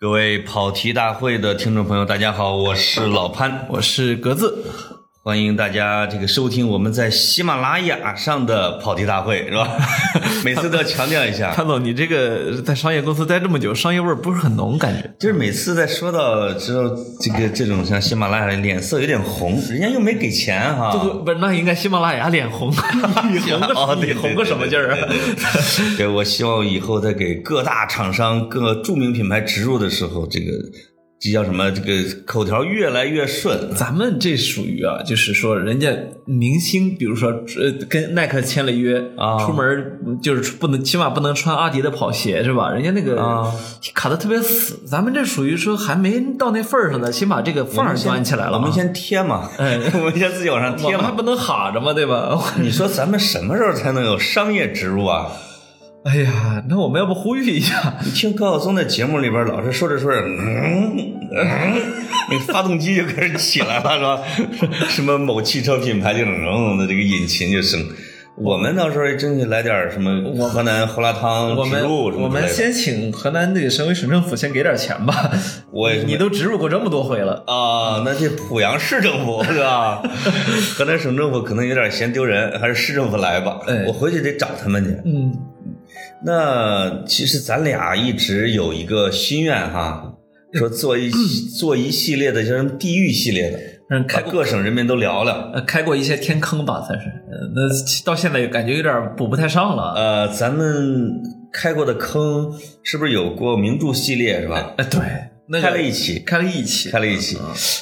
各位跑题大会的听众朋友，大家好，我是老潘，我是格子，欢迎大家这个收听我们在喜马拉雅上的跑题大会，是吧？每次都要强调一下，潘总，你这个在商业公司待这么久，商业味儿不是很浓，感觉就是每次在说到知道，这个这种像喜马拉雅的脸色有点红，人家又没给钱哈。这个不是那应该喜马拉雅脸红，你红个你红个什么劲儿啊？对，我希望以后在给各大厂商、各著名品牌植入的时候，这个这叫什么？这个口条越来越顺。咱们这属于啊，就是说人家明星，比如说呃，跟耐克签了约啊出门就是不能，起码不能穿阿迪的跑鞋是吧？人家那个啊卡的特别死，咱们这属于说还没到那份儿上呢，先把这个缝儿端起来了嘛。我们先贴嘛，哎我们先自己往上我贴嘛。还不能哈着嘛，对吧？你说咱们什么时候才能有商业植入啊？哎呀，那我们要不呼吁一下？你听高晓松的节目里边，老是说着说着，嗯嗯，那个发动机就开始起来了，是吧？什么某汽车品牌就嗯的这个引擎就升。我们到时候争取来点什么河南胡辣汤植入什么的我们先请河南那个省委省政府先给点钱吧。我你都植入过这么多回了，啊，那这濮阳市政府是吧？河南省政府可能有点嫌丢人，还是市政府来吧。哎我回去得找他们去。嗯，那其实咱俩一直有一个心愿哈，说做一做一系列的，叫什么地狱系列的，嗯，把开各省人民都聊聊。呃开过一些天坑吧，算是。呃，那到现在感觉有点补不太上了。呃，咱们开过的坑是不是有过名著系列是吧？呃，对，那个开了一期，开了一期，开了一期，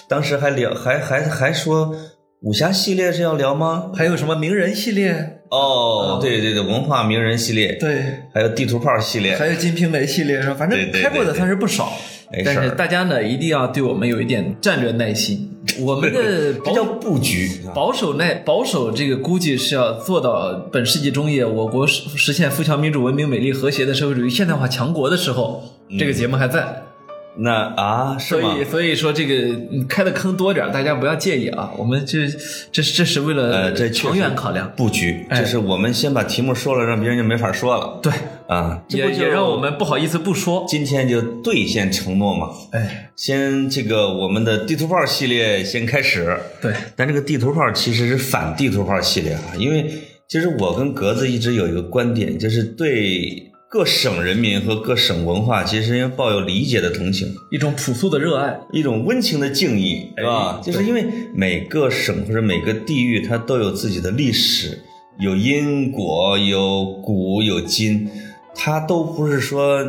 当时还聊，还还还说武侠系列是要聊吗？还有什么名人系列？哦，对对对，文化名人系列，对，还有地图炮系列，还有《金瓶梅》系列是吧？反正开过的算是不少。没事儿但是大家呢，一定要对我们有一点战略耐心。我们的这叫布局。保守耐保守，这个估计是要做到本世纪中叶，我国实实现富强、民主、文明、美丽、和谐的社会主义现代化强国的时候，这个节目还在。那啊，是吗所以，？所以说这个嗯开的坑多点儿，大家不要介意啊。我们这这这是为呃，了这长远考量。布局，哎就是我们先把题目说了，让别人就没法说了对，啊。也不就也让我们不好意思不说。今天就兑现承诺嘛。哎，先这个我们的地图炮系列先开始，对，但这个地图炮其实是反地图炮系列啊，因为其实我跟格子一直有一个观点，就是对各省人民和各省文化其实应该抱有理解的同情。一种朴素的热爱。一种温情的敬意，是吧？哎就是因为每个省或者每个地域，它都有自己的历史，有因果，有古有今，它都不是说，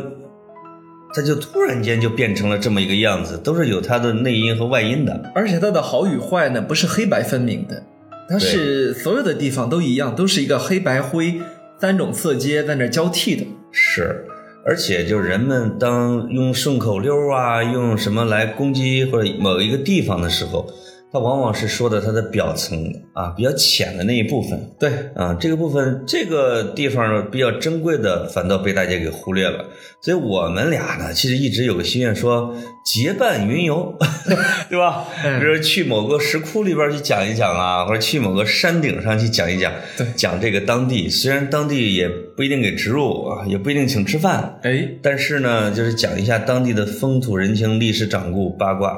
它就突然间就变成了这么一个样子，都是有它的内因和外因的。而且它的好与坏呢，不是黑白分明的，它是所有的地方都一样，都是一个黑白灰三种色阶在那交替的。是，而且就是人们当用顺口溜啊，用什么来攻击或者某一个地方的时候，它往往是说的它的表层啊，比较浅的那一部分。对，啊，这个部分这个地方比较珍贵的，反倒被大家给忽略了。所以我们俩呢，其实一直有个心愿说，结伴云游，对吧？嗯比如说去某个石窟里边去讲一讲啊，或者去某个山顶上去讲一讲，对讲这个当地。虽然当地也不一定给植入啊，也不一定请吃饭，哎，但是呢，就是讲一下当地的风土人情、历史掌故、八卦。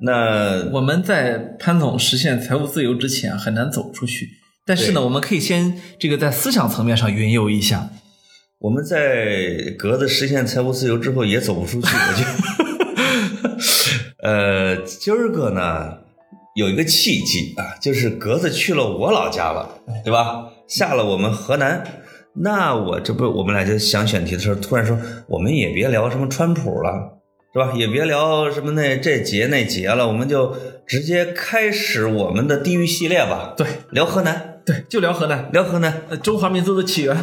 那我们在潘总实现财务自由之前很难走出去，但是呢，我们可以先这个在思想层面上云游一下。我们在格子实现财务自由之后也走不出去，我觉得。呃，今儿个呢有一个契机啊，就是格子去了我老家了，对吧？下了我们河南，那我这不我们俩就想选题的时候，突然说我们也别聊什么川普了。是吧？也别聊什么那这节那节了，我们就直接开始我们的地域系列吧。对聊河南，对，就聊河南，聊河南，呃中华民族的起源。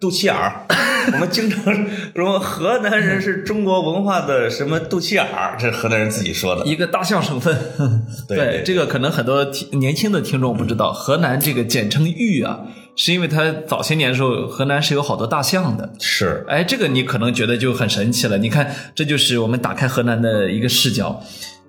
肚脐眼儿，我们经常说河南人是中国文化的什么肚脐眼儿，这是河南人自己说的。一个大象省份。对 对这个可能很多听年轻的听众不知道，河南这个简称豫啊，是因为它早些年的时候，河南是有好多大象的。是，哎，这个你可能觉得就很神奇了。你看，这就是我们打开河南的一个视角，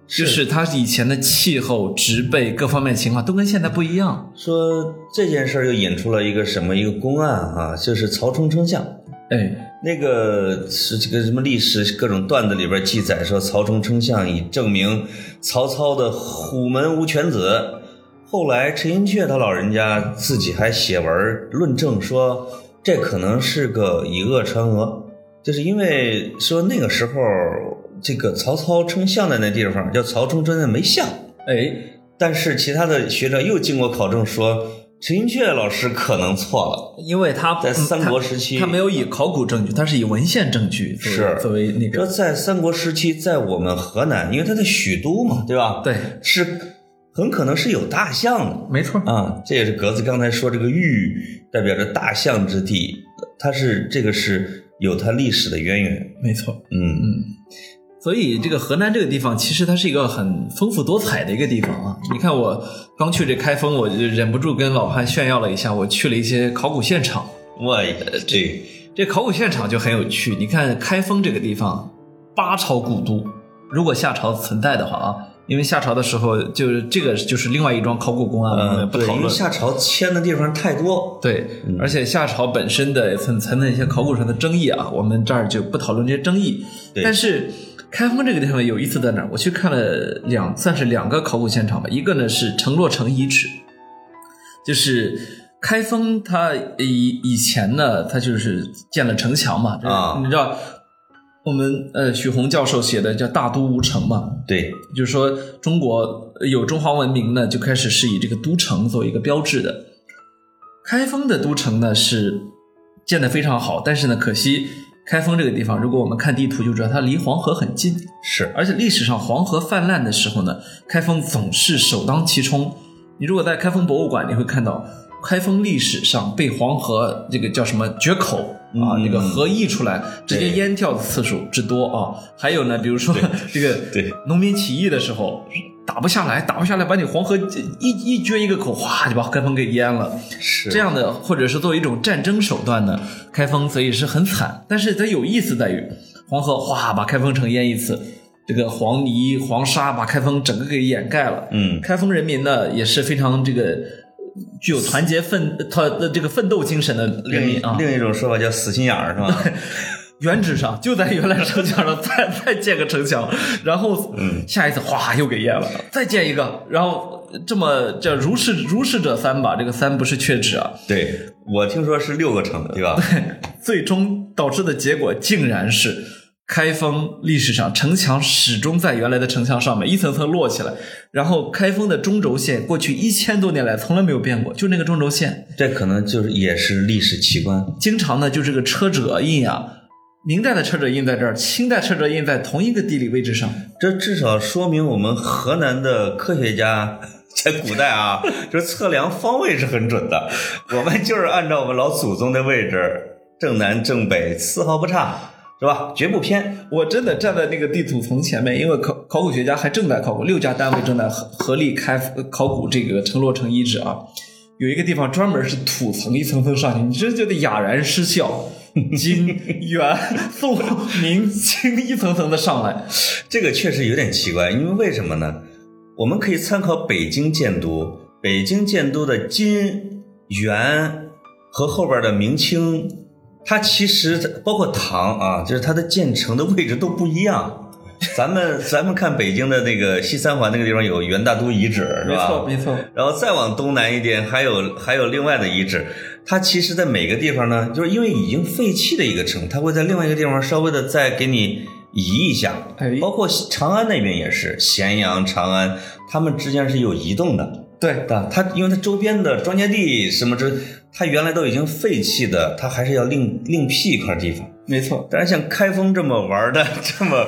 就是它以前的气候、植被各方面情况都跟现在不一样。说这件事儿又引出了一个什么一个公案啊，就是曹冲称象。哎，那个是这个什么历史各种段子里边记载说，曹冲称象以证明曹操的虎门无犬子。后来陈寅恪他老人家自己还写文论证说，这可能是个以讹传讹，就是因为说那个时候这个曹操称象的那地方叫曹冲真的没象，哎，但是其他的学者又经过考证说，陈寅恪老师可能错了。因为他在三国时期他，他没有以考古证据，他是以文献证据是。作为那说个在三国时期，在我们河南，因为他在许都嘛，对吧？，对，是很可能是有大象的没错。啊。这也是格子刚才说这个玉代表着大象之地，它是这个是有它历史的渊源。没错，嗯，嗯，所以这个河南这个地方，其实它是一个很丰富多彩的一个地方啊。你看我刚去这开封，我就忍不住跟老潘炫耀了一下，我去了一些考古现场。我这这考古现场就很有趣。你看开封这个地方，八朝古都，如果夏朝存在的话啊，因为夏朝的时候就是这个就是另外一桩考古公案，我们嗯，不讨论。因为夏朝迁的地方太多。对，而且夏朝本身的存存在一些考古上的争议啊，我们这儿就不讨论这些争议。但是开封这个地方有意思在哪儿？我去看了两，算是两个考古现场吧。一个呢是城洛城遗址，就是开封它以以前呢，它就是建了城墙嘛，啊你知道。我们呃，许宏教授写的叫“大都无城”嘛，对，就是说中国有中华文明呢，就开始是以这个都城作为一个标志的。开封的都城呢是建得非常好，但是呢，可惜开封这个地方，如果我们看地图就知道它离黄河很近，是而且历史上黄河泛滥的时候呢，开封总是首当其冲。你如果在开封博物馆，你会看到开封历史上被黄河这个叫什么决口啊，嗯这个河溢出来直接淹掉的次数之多啊。还有呢，比如说 这个对农民起义的时候打不下来，打不下来，把你黄河一一撅一个口，哗就把开封给淹了。是这样的，或者是作为一种战争手段呢，开封所以是很惨。但是它有意思在于，黄河哗把开封城淹一次，这个黄泥黄沙把开封整个给掩盖了。嗯，开封人民呢也是非常这个具有团结奋他的这个奋斗精神的人另民啊。另一种说法叫死心眼儿，是吧？原址上就在原来城墙上再再建个城墙，然后嗯下一次哗又给淹了，再建一个，然后这么叫如是如是者三吧，这个三不是缺指啊，对，我听说是六个城，对吧？最终导致的结果竟然是开封历史上城墙始终在原来的城墙上面一层层摞起来，然后开封的中轴线过去一千多年来从来没有变过，就那个中轴线，这可能就是也是历史奇观。经常呢就这个车辙印啊。明代的车辙印在这儿，清代车辙印在同一个地理位置上。这至少说明我们河南的科学家 在古代啊，就是测量方位是很准的。我们就是按照我们老祖宗的位置，正南正北，丝毫不差，是吧？绝不偏。我真的站在那个地图层前面，因为考考古学家还正在考古，六家单位正在合合力开考古这个城洛城遗址啊。有一个地方专门是土层一层层上去，你真觉得哑然失笑。金、元、宋、明、清一层层的上来，这个确实有点奇怪，因为为什么呢？我们可以参考北京建都，北京建都的金、元和后边的明清，它其实包括唐啊，就是它的建成的位置都不一样。咱们咱们看北京的那个西三环那个地方有元大都遗址，是吧？没错没错。然后再往东南一点，还有还有另外的遗址。它其实，在每个地方呢，就是因为已经废弃的一个城，它会在另外一个地方稍微的再给你移一下。哎包括长安那边也是，咸阳、长安，他们之间是有移动的。对，的，它因为它周边的庄稼地什么之，它原来都已经废弃的，它还是要另另辟一块地方。没错。但是像开封这么玩的，这么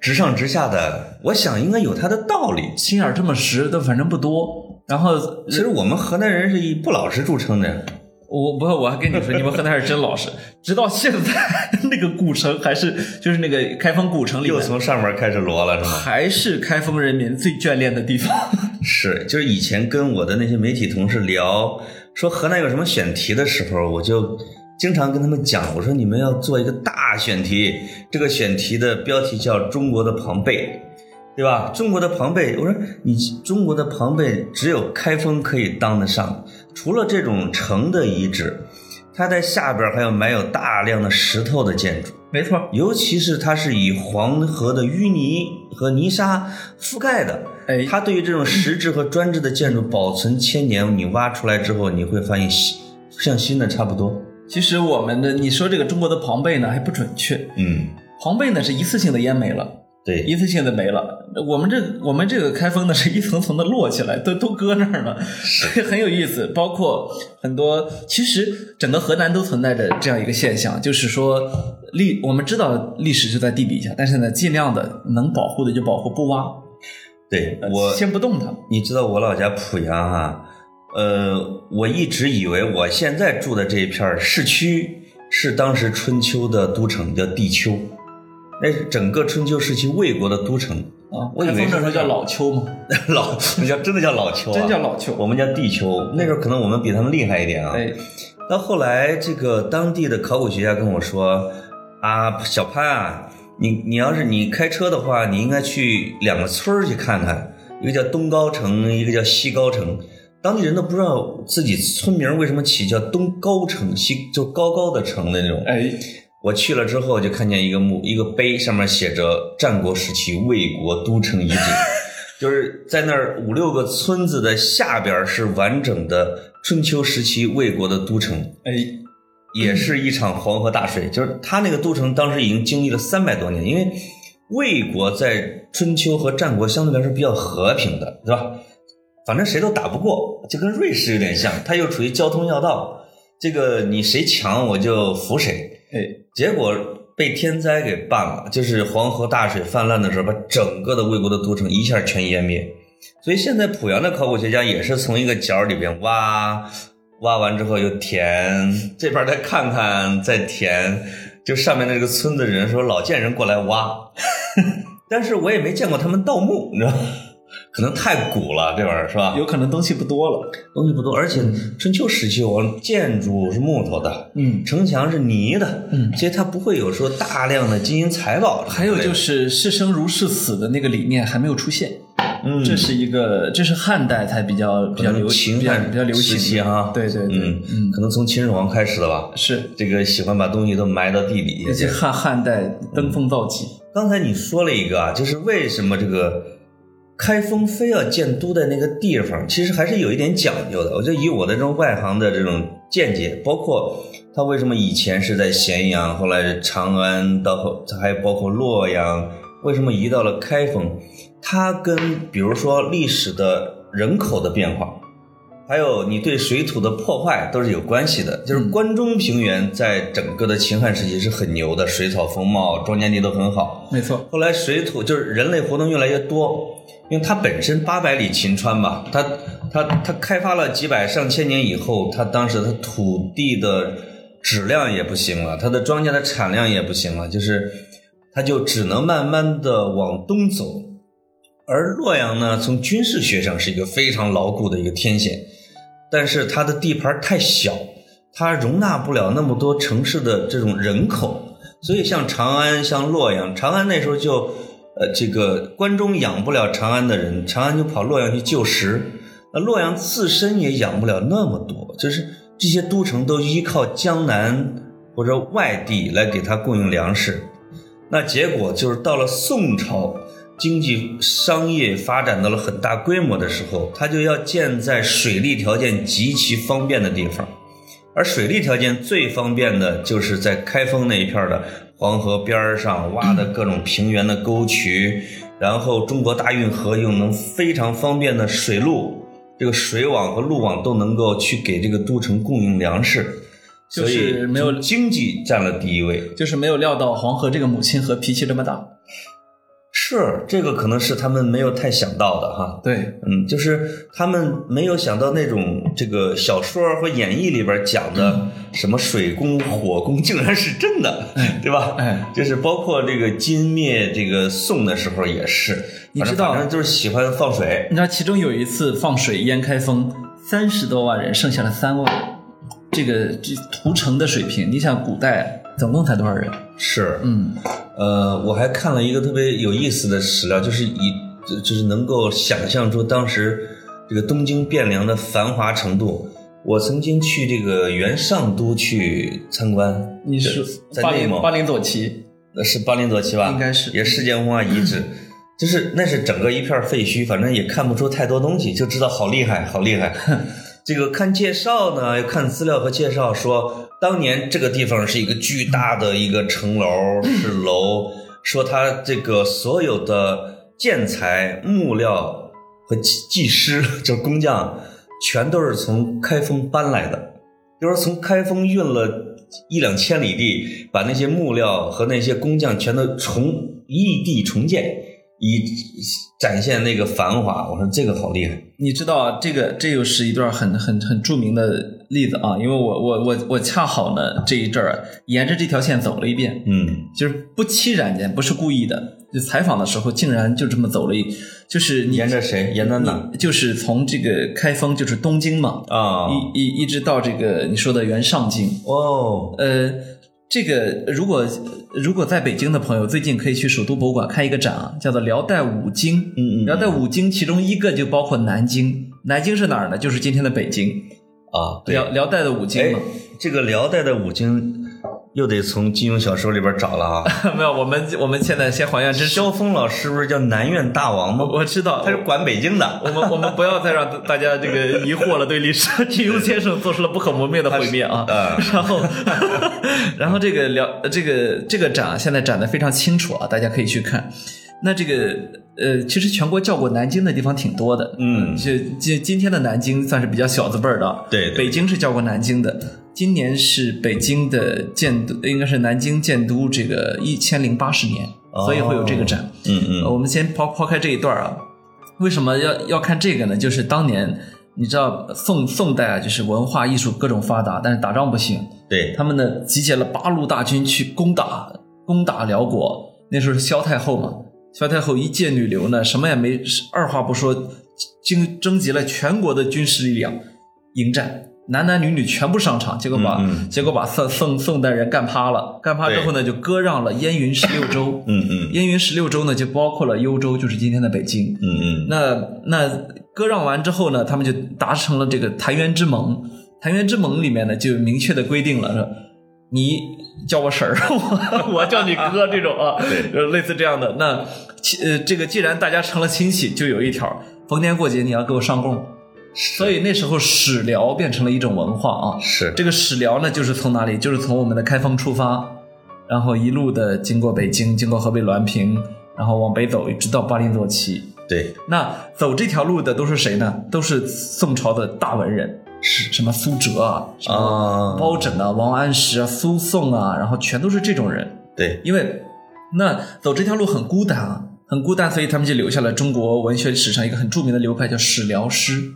直上直下的，我想应该有它的道理。心眼儿这么实的，反正不多。然后其实我们河南人是以不老实著称的。我不，我还跟你说，你们河南人真老实，直到现在 那个古城还是就是那个开封古城里，又从上面开始摞了是吗？还是开封人民最眷恋的地方。是，就是以前跟我的那些媒体同事聊，说河南有什么选题的时候，我就经常跟他们讲，我说你们要做一个大选题，这个选题的标题叫《中国的庞贝》，对吧？中国的庞贝，我说你中国的庞贝只有开封可以当得上，除了这种城的遗址，它在下边还有埋有大量的石头的建筑。没错，尤其是它是以黄河的淤泥和泥沙覆盖的，哎它对于这种石质和砖质的建筑保存千年，你挖出来之后，你会发现新像新的差不多。其实我们的你说这个中国的庞贝呢还不准确，嗯，庞贝呢是一次性的淹没了。对，一次性的没了。我们这我们这个开封呢是一层层的摞起来，都都搁那儿了，所以 很有意思。包括很多，其实整个河南都存在着这样一个现象，就是说历我们知道历史就在地底下，但是呢，尽量的能保护的就保护，不挖，对我，先不动它。你知道我老家濮阳哈、呃，我一直以为我现在住的这一片儿市区是当时春秋的都城，叫地丘，那是整个春秋时期魏国的都城。啊，我以为是开封那时候叫老丘嘛，老，那叫真的叫老丘、啊，真叫老丘。我们叫地丘，那时候可能我们比他们厉害一点啊。哎，到后来，这个当地的考古学家跟我说：“啊，小潘啊，你你要是你开车的话，你应该去两个村儿去看看，一个叫东高城，一个叫西高城。当地人都不知道自己村名为什么起叫东高城，西就高高的城的那种。哎，我去了之后，就看见一个墓，一个碑，上面写着战国时期魏国都城遗址，就是在那儿五六个村子的下边是完整的春秋时期魏国的都城，哎，也是一场黄河大水。就是他那个都城当时已经经历了三百多年，因为魏国在春秋和战国相对来说比较和平的，对吧？反正谁都打不过，就跟瑞士有点像，它又处于交通要道，这个你谁强我就服谁。哎，结果被天灾给办了，就是黄河大水泛滥的时候，把整个的魏国的都城一下全淹灭。所以现在濮阳的考古学家也是从一个角里边挖，挖完之后又填，这边再看看再填，就上面那个村子人说老见人过来挖，但是我也没见过他们盗墓，你知道？可能太古了，这玩意儿是吧？有可能东西不多了。东西不多，而且春秋时期我建筑是木头的，嗯，城墙是泥的，嗯所以它不会有说大量的金银财宝。还有就是是生如是死的那个理念还没有出现。嗯，这是一个，这是汉代才比较比较流比较秦汉比较流行时期哈，对对对，嗯嗯，可能从秦始皇开始的吧。是，这个喜欢把东西都埋到地底。而且汉汉代登峰造极，刚才你说了一个啊，就是为什么这个开封非要建都在那个地方，其实还是有一点讲究的。我就以我的这种外行的这种见解，包括它为什么以前是在咸阳，后来长安，到后还包括洛阳，为什么移到了开封？它跟比如说历史的人口的变化，还有你对水土的破坏都是有关系的。就是关中平原在整个的秦汉时期是很牛的，水草丰茂，庄稼地都很好。没错，后来水土就是人类活动越来越多，因为它本身八百里秦川嘛，它它它开发了几百上千年以后，它当时它土地的质量也不行了，它的庄稼的产量也不行了，就是它就只能慢慢的往东走。而洛阳呢，从军事学上是一个非常牢固的一个天险，但是它的地盘太小，它容纳不了那么多城市的这种人口，所以像长安、像洛阳，长安那时候就，呃，这个关中养不了长安的人，长安就跑洛阳去救食，那洛阳自身也养不了那么多，就是这些都城都依靠江南或者外地来给它供应粮食，那结果就是到了宋朝。经济商业发展到了很大规模的时候，它就要建在水利条件极其方便的地方，而水利条件最方便的就是在开封那一片的黄河边上挖的各种平原的沟渠，然后中国大运河又能非常方便的水路，这个水网和路网都能够去给这个都城供应粮食，就所以是没有经济占了第一位。就是没有料到黄河这个母亲河脾气这么大。是这个可能是他们没有太想到的哈。对，嗯，就是他们没有想到那种这个小说和演义里边讲的什么水攻、火攻，竟然是真的，对吧？哎，就是包括这个金灭这个宋的时候也是，你知道反正就是喜欢放水。你知道其中有一次放水淹开封，三十多万人，剩下了三万人，这个这屠城的水平，你想古代总共才多少人？是，嗯，呃，我还看了一个特别有意思的史料，就是以就是能够想象出当时这个东京汴梁的繁华程度。我曾经去这个元上都去参观，你是在内蒙巴林巴林左旗，那是巴林左旗吧？应该是也世界文化遗址，就是那是整个一片废墟，反正也看不出太多东西，就知道好厉害，好厉害。这个看介绍呢，要看资料和介绍说，当年这个地方是一个巨大的一个城楼，是楼，说它这个所有的建材、木料和技技师，就是工匠，全都是从开封搬来的，就是从开封运了一两千里地，把那些木料和那些工匠全都重异地重建，以展现那个繁华。我说这个好厉害。你知道啊，这个这又是一段很很很著名的例子啊，因为我我我我恰好呢这一阵儿沿着这条线走了一遍，嗯就是不期然间，不是故意的，就采访的时候竟然就这么走了一，就是你沿着谁？沿着哪？就是从这个开封，就是东京嘛，啊一一一直到这个你说的原上京，哦，呃，这个如果如果在北京的朋友，最近可以去首都博物馆看一个展啊，叫做辽代五经。嗯嗯辽代五经其中一个就包括南京，南京是哪儿呢？就是今天的北京。啊，对。辽辽代的五经哎嘛，，这个辽代的五经又得从金庸小说里边找了啊。没有，我们我们现在先还原真实。萧峰老师不是叫南院大王吗？我我知道，他是管北京的。我们我们不要再让大家这个疑惑了，对历史，金庸先生做出了不可磨灭的毁灭啊。啊 然后，然后这个聊这个这个展啊现在展的非常清楚啊，大家可以去看。那这个呃，其实全国叫过南京的地方挺多的，嗯就今今天的南京算是比较小字辈儿的对北京是叫过南京的，今年是北京的建都，应该是南京建都这个一千零八十年，所以会有这个展。嗯嗯呃我们先抛抛开这一段啊，为什么要要看这个呢？就是当年你知道宋宋代啊，就是文化艺术各种发达，但是打仗不行，对，他们呢集结了八路大军去攻打攻打辽国。那时候是萧太后嘛，萧太后一介女流呢，什么也没，二话不说，征征集了全国的军事力量迎战。男男女女全部上场，结果把、结果把宋宋宋代人干趴了，干趴之后呢，就割让了燕云十六州。嗯嗯燕云十六州呢，就包括了幽州，就是今天的北京。嗯嗯那那割让完之后呢，他们就达成了这个澶渊之盟。澶渊之盟里面呢，就明确的规定了，说你叫我婶儿，我我叫你哥，这种啊，类似这样的。那其呃，这个既然大家成了亲戚，就有一条，逢年过节你要给我上贡。所以那时候史辽变成了一种文化啊。是这个史辽呢，就是从哪里？就是从我们的开封出发，然后一路的经过北京，经过河北滦平，然后往北走，一直到巴林左旗。对，那走这条路的都是谁呢？都是宋朝的大文人，是什么苏辙啊，什么啊，包拯啊、王安石啊、苏颂啊，然后全都是这种人。对，因为那走这条路很孤单啊，很孤单，所以他们就留下了中国文学史上一个很著名的流派，叫史辽诗，就是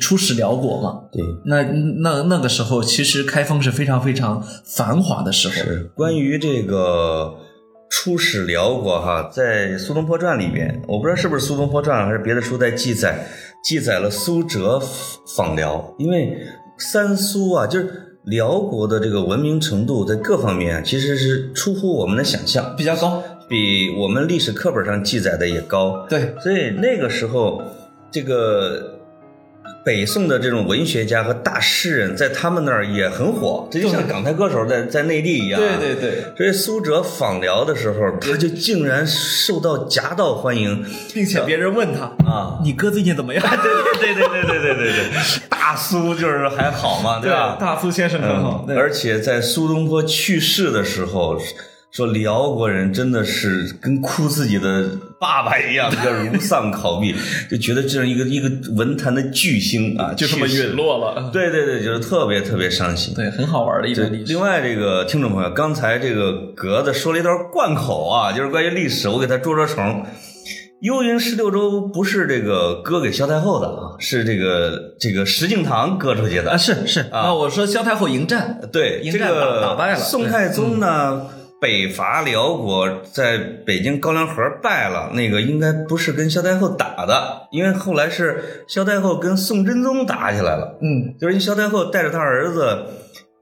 出使辽国嘛。对，那那那个时候，其实开封是非常非常繁华的时候。是关于这个出使辽国哈，在《苏东坡传》里边，我不知道是不是《苏东坡传》还是别的书在记载，记载了苏辙访辽，因为三苏啊，就是辽国的这个文明程度在各方面啊其实是出乎我们的想象，比较高，比我们历史课本上记载的也高。对，所以那个时候，这个北宋的这种文学家和大诗人，在他们那儿也很火，这就像港台歌手在在内地一样。对对对，所以苏辙访辽的时候，他就竟然受到夹道欢迎并且别人问他啊！你哥最近怎么样？对对对对对对对对，大苏就是还好嘛，对吧？大苏先生很好，对而且在苏东坡去世的时候，说辽国人真的是跟哭自己的爸爸一样，叫如丧考妣，就觉得这样一个一个文坛的巨星啊，就这么陨。落了。对对对，就是特别特别伤心。对，很好玩的一对段历史。另外，这个听众朋友，刚才这个格子说了一段贯口啊，就是关于历史，我给他捉捉虫。幽云十六州不是这个割给萧太后的啊，是这个这个石敬瑭割出去的啊，。是是啊，我说萧太后迎战，对，迎战打败了宋太宗呢，北伐辽国，在北京高粱河败了，那个应该不是跟萧太后打的，因为后来是萧太后跟宋真宗打起来了。嗯，就是因为萧太后带着他儿子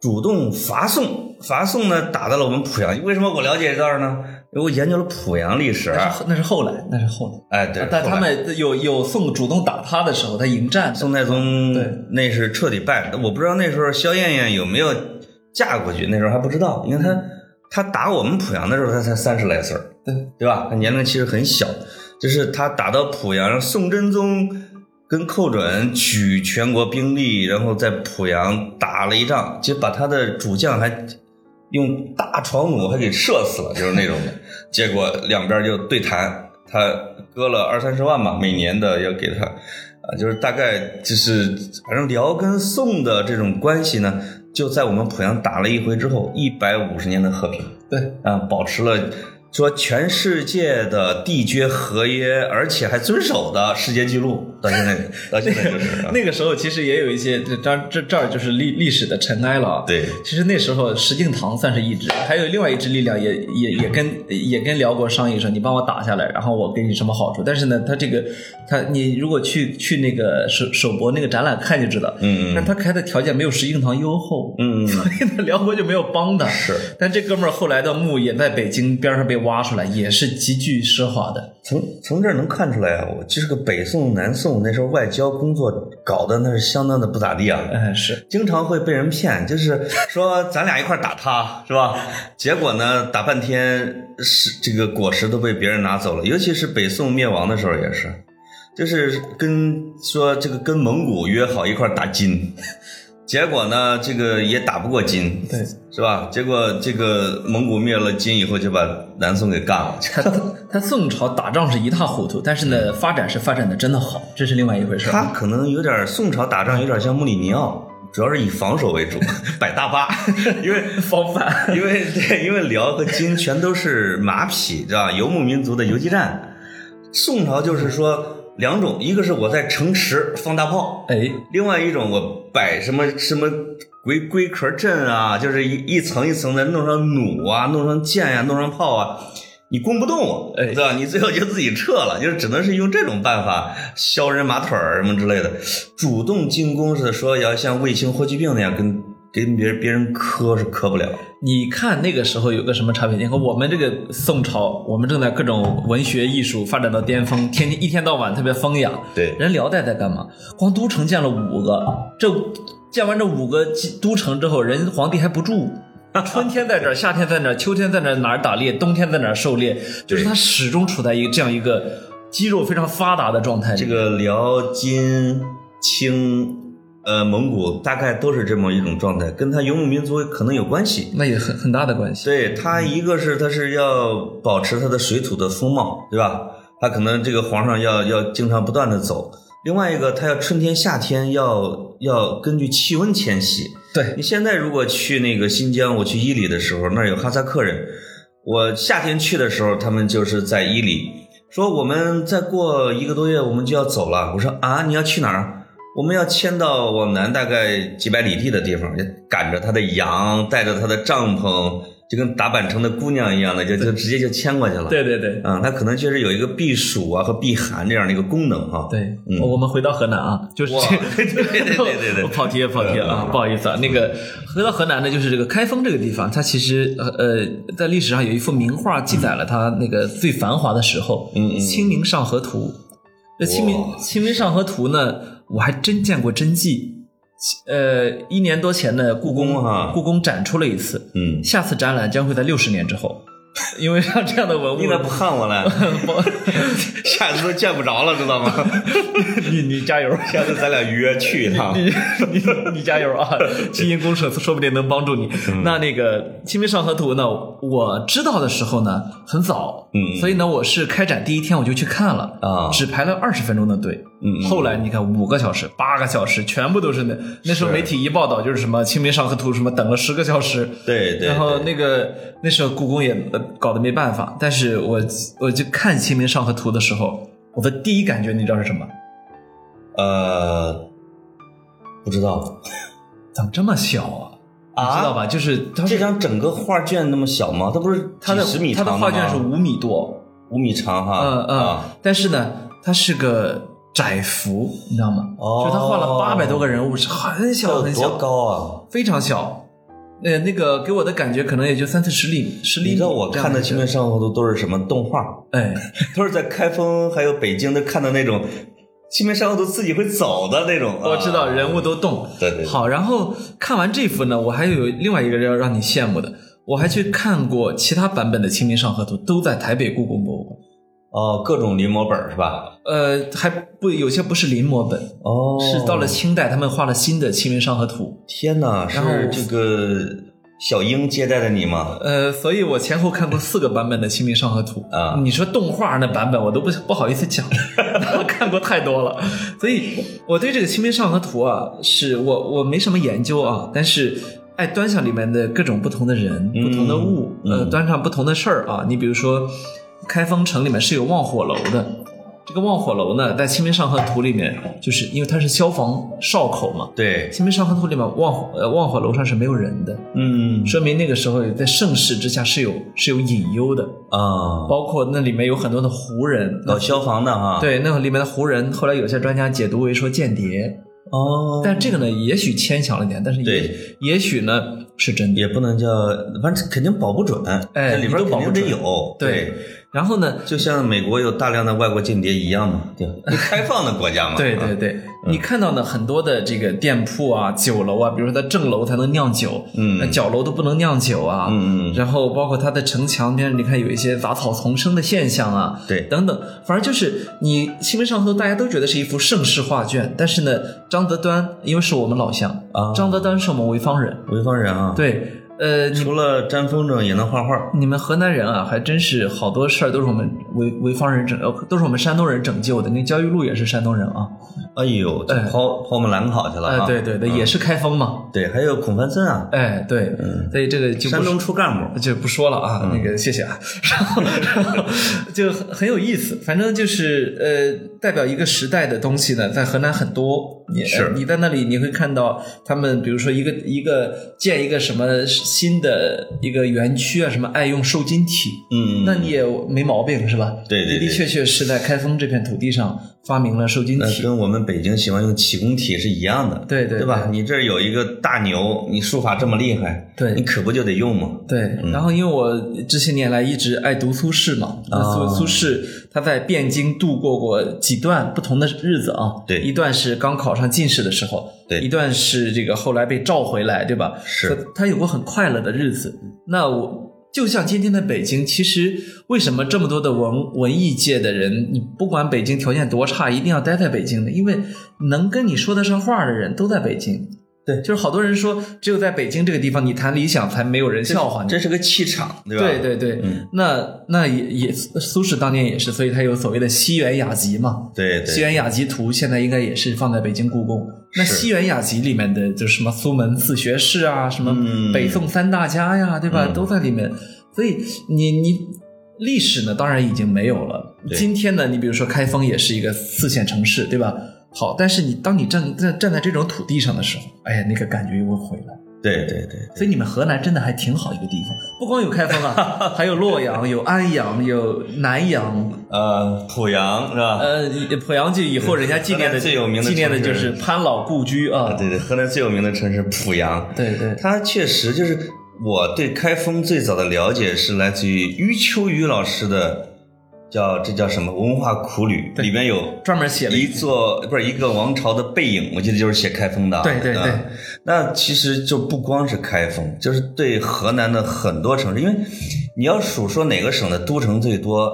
主动伐宋，伐宋呢打到了我们濮阳。为什么我了解这段呢？因为我研究了濮阳历史。那是那是后来，那是后来。哎，对，但他们有有宋主动打他的时候，他迎战。宋太宗对那是彻底败了。我不知道那时候萧燕燕有没有嫁过去，那时候还不知道，因为她她打我们濮阳的时候，他才三十来岁儿对，对吧？他年龄其实很小，就是他打到濮阳，宋真宗跟寇准举全国兵力，然后在濮阳打了一仗，就把他的主将还用大床弩还给射死了，就是那种的。结果两边就对谈，他割了二三十万吧，每年的要给他。啊，就是大概就是，反正辽跟宋的这种关系呢，就在我们濮阳打了一回之后，一百五十年的和平。对，啊，保持了说全世界的缔结合约，而且还遵守的世界纪录，到现在到现在就是啊那个时候其实也有一些，这这这这儿就是历历史的尘埃了啊。对其实那时候石敬瑭算是一支，还有另外一支力量也也也跟也跟辽国商议说，你帮我打下来，然后我给你什么好处。但是呢，他这个他你如果去去那个首首博那个展览看就知道，嗯嗯但他开的条件没有石敬瑭优厚，嗯嗯 所以呢，辽国就没有帮他。是但这哥们儿后来的墓也在北京边上被挖出来，也是极具奢华的。从从这儿能看出来啊，我就是个北宋南宋那时候外交工作搞的那是相当的不咋地啊。哎，是经常会被人骗，就是说 咱俩一块儿打他，是吧？结果呢，打半天是这个果实都被别人拿走了。尤其是北宋灭亡的时候也是，就是跟说这个跟蒙古约好一块儿打金，结果呢，这个也打不过金，对，是吧？结果这个蒙古灭了金以后，就把南宋给干了。他他宋朝打仗是一塌糊涂，但是呢，发展是发展的真的好，这是另外一回事。他可能有点宋朝打仗有点像穆里尼奥，主要是以防守为主，摆大巴，因为防范，因为对，因为辽和金全都是马匹，知道吧？游牧民族的游击战。宋朝就是说两种，一个是我在城池放大炮，哎，另外一种我摆什么什么龟龟壳阵啊，就是一一层一层的弄上弩啊，弄上箭呀、弄上炮啊。你攻不动我，哎对吧？你最后就自己撤了，就是只能是用这种办法削人马腿儿什么之类的。主动进攻是说要像卫青、霍去病那样跟跟别人别人磕是磕不了。你看那个时候有个什么差别？你看我们这个宋朝，我们正在各种文学艺术发展到巅峰，天天一天到晚特别风雅。对人辽代在干嘛？光都城建了五个，这建完这五个都城之后，人皇帝还不住。春天在这儿，夏天在那儿，秋天在那儿哪儿打猎，冬天在哪儿狩猎，就是他始终处在一个这样一个肌肉非常发达的状态里。这个辽、金、清、呃蒙古大概都是这么一种状态，跟他游牧民族可能有关系。那也很很大的关系。对他，一个是他是要保持他的水土的风貌，对吧？他可能这个皇上要要经常不断的走。另外一个，他要春天、夏天要要根据气温迁徙。对你现在如果去那个新疆，我去伊犁的时候，那儿有哈萨克人。我夏天去的时候，他们就是在伊犁，说我们再过一个多月我们就要走了。我说啊，你要去哪儿？我们要迁到往南大概几百里地的地方，赶着他的羊，带着他的帐篷，就跟打板城的姑娘一样的，就就直接就迁过去了。对对对啊、他可能确实有一个避暑啊和避寒这样的一个功能哈。对，嗯我们回到河南啊，就是对对对对对 我跑题了跑题了啊，不好意思啊。那个回到河南呢，就是这个开封这个地方，它其实呃呃，在历史上有一幅名画记载了它那个最繁华的时候，嗯嗯清明上河图》。那《清明清明上河图》呢，我还真见过真迹。呃，一年多前的，故宫哈故宫展出了一次，嗯，下次展览将会在六十年之后。因为像这样的文物，你 咋不喊我呢？下次都见不着了，知道吗？你你加油，下次咱俩约去一趟。你你你加油啊！基因工程说不定能帮助你。那那个《清明上河图》呢？我知道的时候呢很早，嗯所以呢我是开展第一天我就去看了啊只排了二十分钟的队。嗯后来你看五个小时、八个小时，全部都是那那时候媒体一报道就是什么《清明上河图》什么等了十个小时。对对，然后那个那时候故宫也呃搞得没办法，但是我我就看《清明上河图》的时候，我的第一感觉你知道是什么？呃，不知道怎么这么小啊？知道吧？就是它这张整个画卷那么小吗？它不是它的它的画卷是五米多，五米长哈。嗯嗯啊，，但是呢，它是个窄幅，你知道吗？哦就是他画了八百多个人物，是很小很小，高啊？非常小。呃，那个给我的感觉可能也就三四十厘十厘米。你知道我看的《清明上河图》都是什么动画？的，哎，都是在开封还有北京都看的那种《清明上河图》自己会走的那种。我知道啊人物都动。对对对好，然后看完这幅呢，我还有另外一个要让你羡慕的，我还去看过其他版本的《清明上河图》，都在台北故宫博物馆。哦，各种临摹本是吧？呃，还不有些不是临摹本，哦是到了清代他们画了新的《清明上河图天哪，是这个小英接待的你吗》。？呃，所以我前后看过四个版本的《清明上河图》啊你说动画那版本我都不不好意思讲，我看过太多了，所以我对这个《清明上河图》啊，是我我没什么研究啊，但是。爱端详里面的各种不同的人、嗯不同的物，呃，嗯端上不同的事儿啊。你比如说，开封城里面是有望火楼的，这个望火楼呢，在《清明上河图》里面，就是因为它是消防哨口嘛，对《清明上河图》里面望火呃望火楼上是没有人的，嗯。说明那个时候在盛世之下是有是有隐忧的，啊，包括那里面有很多的胡人，搞消防的哈。对，那里面的胡人，后来有些专家解读为说间谍，哦，但这个呢也许牵强了点，但是也也许呢是真的。也不能叫，反正肯定保不准。哎这里边你都保不准。有。对，然后呢，就像美国有大量的外国间谍一样嘛，对。开放的国家嘛。啊对对。对，你看到呢很多的这个店铺啊、酒楼啊，比如说它正楼才能酿酒，嗯。那角楼都不能酿酒啊，嗯嗯然后包括它的城墙边，你看有一些杂草丛生的现象啊，对。等等，反正就是你《新闻上头》，大家都觉得是一幅盛世画卷，但是呢，张择端因为是我们老乡啊。张择端是我们潍坊人，潍坊人啊，，对，呃，除了粘风筝也能画画。你们河南人啊，还真是好多事儿都是我们潍潍坊人拯，呃，都是我们山东人拯救的。那焦裕禄也是山东人啊，哎呦，跑跑我们兰考去了哎、啊！对对对，嗯也是开封嘛，对，还有孔繁森啊，哎，对，所以这个就山东出干部。就不说了啊，那个谢谢啊，然后然后 就很很有意思，反正就是呃，代表一个时代的东西呢，在河南很多，你是呃你在那里你会看到他们，比如说一个一个建一个什么新的一个园区啊，什么爱用受精体，嗯，那你也没毛病是吧？对对对的的确确是在开封这片土地上发明了受精体，那跟我们北京喜欢用启功体是一样的，对对对吧？你这儿有一个大牛，你书法这么厉害，对你可不就得用吗？对，然后因为我这些年来一直爱读苏轼嘛，那哦苏苏轼他在汴京度过过几段不同的日子啊，对一段是刚考上进士的时候，对一段是这个后来被召回来，对吧？是他他有过很快乐的日子。那我就像今天的北京，其实为什么这么多的文文艺界的人，你不管北京条件多差，一定要待在北京呢？因为能跟你说得上话的人都在北京。对就是好多人说，只有在北京这个地方，你谈理想才没有人笑话你。这是个气场，对吧？对对对，嗯那那也也苏轼当年也是，所以他有所谓的西园雅集嘛。对对西园雅集图现在应该也是放在北京故宫。那西园雅集里面的就是什么苏门四学士啊，什么嗯北宋三大家呀，对吧？嗯都在里面。所以你你历史呢，当然已经没有了。今天呢，你比如说开封也是一个四线城市，对吧？好，但是你当你站站站在这种土地上的时候，哎呀，那个感觉又会回来。对对对，所以你们河南真的还挺好一个地方，不光有开封啊，还有洛阳、有安阳、有南阳，呃，濮阳是吧？呃，濮阳就以后人家纪念的最有名的纪念的就是潘老故居啊。对对，河南最有名的城市濮阳，对对它确实就是我对开封最早的了解是来自于余秋雨老师的叫这叫什么文化苦旅，里面有专门写了一座不是一个王朝的背影，我记得就是写开封的啊。对对对啊那其实就不光是开封，就是对河南的很多城市，因为你要数说哪个省的都城最多，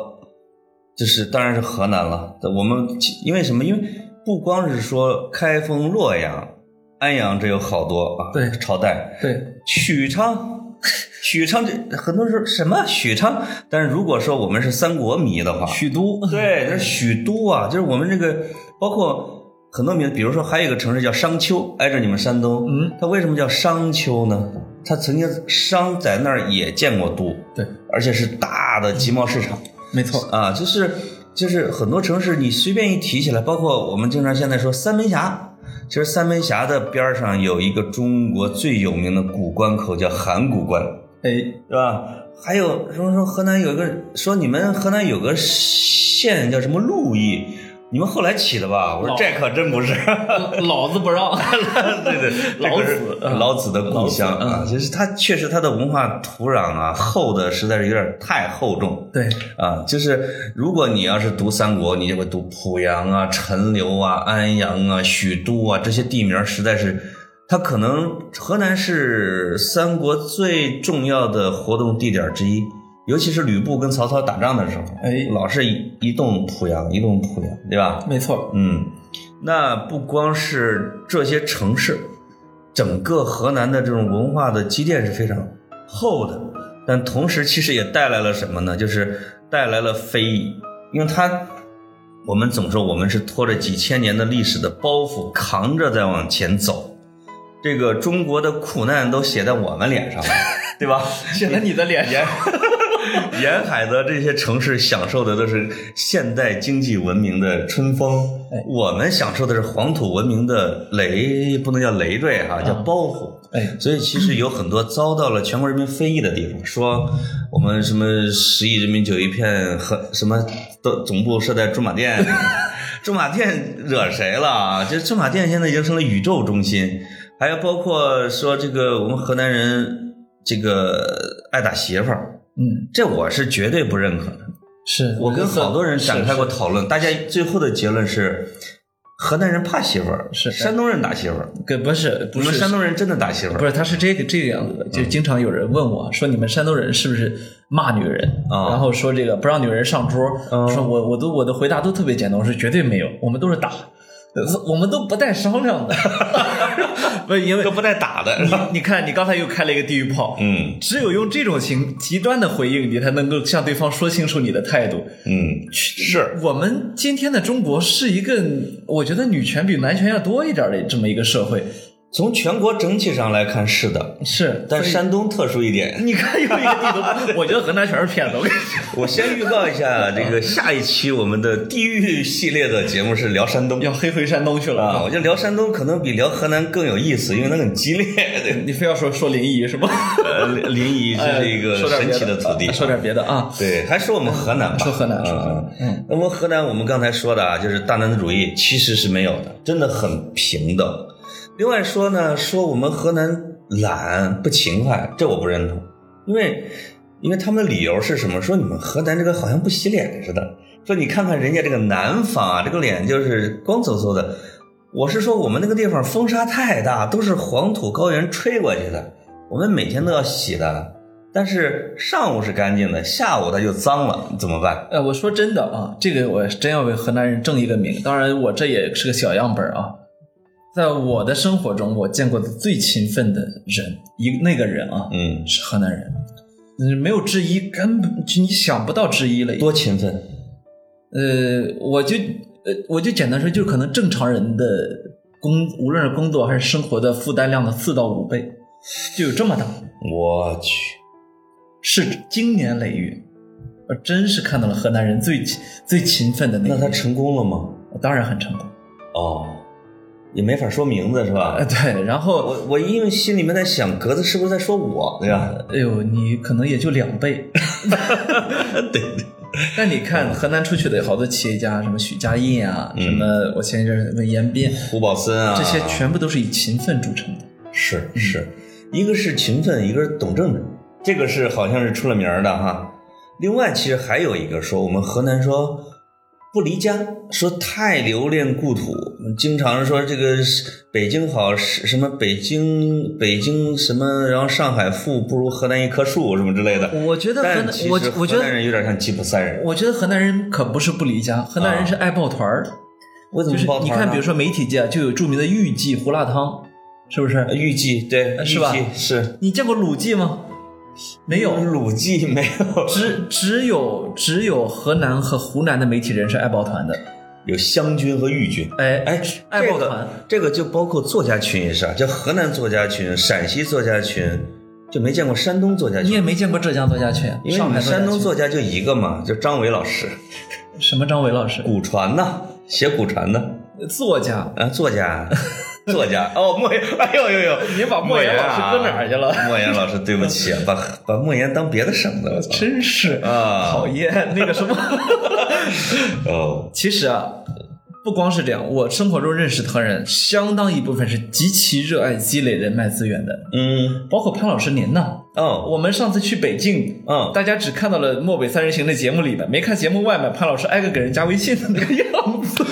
就是当然是河南了。我们因为什么？因为不光是说开封、洛阳、安阳，这有好多啊，对朝代，对，许昌。许昌这很多人说什么许昌，但是如果说我们是三国迷的话，许都，对，那许都啊，就是我们这个包括很多名，比如说还有一个城市叫商丘，挨着你们山东，嗯，它为什么叫商丘呢？它曾经商在那儿也建过都，对，而且是大的集贸市场没错，啊，就是就是很多城市你随便一提起来，包括我们经常现在说三门峡。其实三门峡的边儿上有一个中国最有名的古关口，叫函谷关，哎，是吧？还有什么说河南有一个说你们河南有个县叫什么鹿邑，你们后来起的吧？我说这可真不是，老子不让，对对，老子嗯。老子的故乡啊，就是它确实它的文化土壤啊厚的实在是有点太厚重。对，啊，就是如果你要是读三国，你就会读濮阳啊、陈留啊、安阳啊、许都啊这些地名，实在是，它可能河南是三国最重要的活动地点之一，尤其是吕布跟曹操打仗的时候，哎老是一一动濮阳，一动濮阳，对吧？没错，嗯，那不光是这些城市，整个河南的这种文化的积淀是非常厚的，但同时其实也带来了什么呢？就是带来了非议，因为它，我们总说我们是拖着几千年的历史的包袱扛着在往前走，这个中国的苦难都写在我们脸上了，对吧？写在你的脸上，沿海的这些城市享受的都是现代经济文明的春风，哎我们享受的是黄土文明的累，不能叫累赘哈、叫包袱。哎，所以其实有很多遭到了全国人民非议的地方，说我们什么十亿人民九一片和什么都总部设在驻马店，驻马店惹谁了啊？这驻马店现在已经成了宇宙中心，还有包括说这个我们河南人这个爱打媳妇儿，嗯，这我是绝对不认可的。是我跟好多人展开过讨论，大家最后的结论是，河南人怕媳妇儿，是山东人打媳妇儿，跟不是不你们是山东人真的打媳妇儿？不是，他是这个这个样子的，就经常有人问我说：“你们山东人是不是骂女人？”啊然后说这个不让女人上桌。嗯说我我都我的回答都特别简单，我说绝对没有，我们都是打，呃我们都不带商量的。不是因为都不带打的。你你看，你刚才又开了一个地狱炮。嗯只有用这种形极端的回应，你才能够向对方说清楚你的态度。嗯，是我们今天的中国是一个，我觉得女权比男权要多一点的这么一个社会。从全国整体上来看是的，是，但山东特殊一点。你看有一个地图，我觉得河南全是骗子。我跟你讲，我先预告一下，这个下一期我们的地域系列的节目是聊山东要黑回山东去了啊，我觉得聊山东可能比聊河南更有意思，因为它很激烈。对 你非要说说临沂是吗？呃，临沂这是一个神奇的土地。说点别的啊。对，还说我们河南吧，说河南嗯嗯，那么河南，我们刚才说的啊，就是大男子主义其实是没有的，真的很平等。另外说呢，说我们河南懒不勤快，这我不认同，因为因为他们的理由是什么？说你们河南这个好像不洗脸似的，说你看看人家这个南方啊，这个脸就是光嗖嗖的。我是说我们那个地方风沙太大，都是黄土高原吹过去的，我们每天都要洗的。但是上午是干净的，下午它就脏了，怎么办？呃，我说真的啊，这个我真要为河南人正一个名。当然，我这也是个小样本啊。在我的生活中，我见过的最勤奋的人，一那个人啊，嗯，是河南人，嗯，没有之一，根本就你想不到之一了。多勤奋。呃，我就呃，我就简单说，就是可能正常人的工，无论是工作还是生活的负担量的四到五倍，就有这么大，我去，是经年累月。我真是看到了河南人最勤最勤奋的那那他，成功了吗？当然很成功。哦，也没法说名字是吧呃，？对，然后我我因为心里面在想，格子是不是在说我，对吧？哎呦，你可能也就两倍。对 对，但你看河南出去的好多企业家，什么许家印啊，嗯什么我前一阵儿什么严彬，胡宝森啊，这些全部都是以勤奋著称的。是是，一个是勤奋，一个是懂政治，这个是好像是出了名的哈。另外，其实还有一个说，我们河南说不离家，说太留恋故土，经常说这个北京好，是什么北京北京什么，然后上海富不如河南一棵树什么之类的。我觉得我我觉得河南人有点像吉普赛人。我觉得河南人可不是不离家，河南人是爱抱团儿。为什么就是抱团呢你看，比如说媒体界就有著名的豫记胡辣汤，是不是？豫剧，对，是吧是你见过鲁记吗？没有，鲁记没有，只只有只有河南和湖南的媒体人是爱抱团的。有湘军和豫军。哎哎，爱抱团，这个就包括作家群也是啊，叫河南作家群、陕西作家群，就没见过山东作家群你也。没见过浙江作家群，因为你们山东作作家就一个嘛，就张伟老师，什么张伟老师，古传呐，写古传的作家。啊，作家，作家哦，莫言，哎呦呦呦，你把莫言老师搁哪儿去了啊莫言老师，对不起啊，把把莫言当别的省的了。真是啊讨厌那个什么。哦，其实啊，不光是这样，我生活中认识的人，相当一部分是极其热爱积累人脉资源的，嗯，包括潘老师您呢。嗯，我们上次去北京，嗯大家只看到了漠北三人行的节目里面，没看节目外面潘老师挨个给人加微信的那个样子。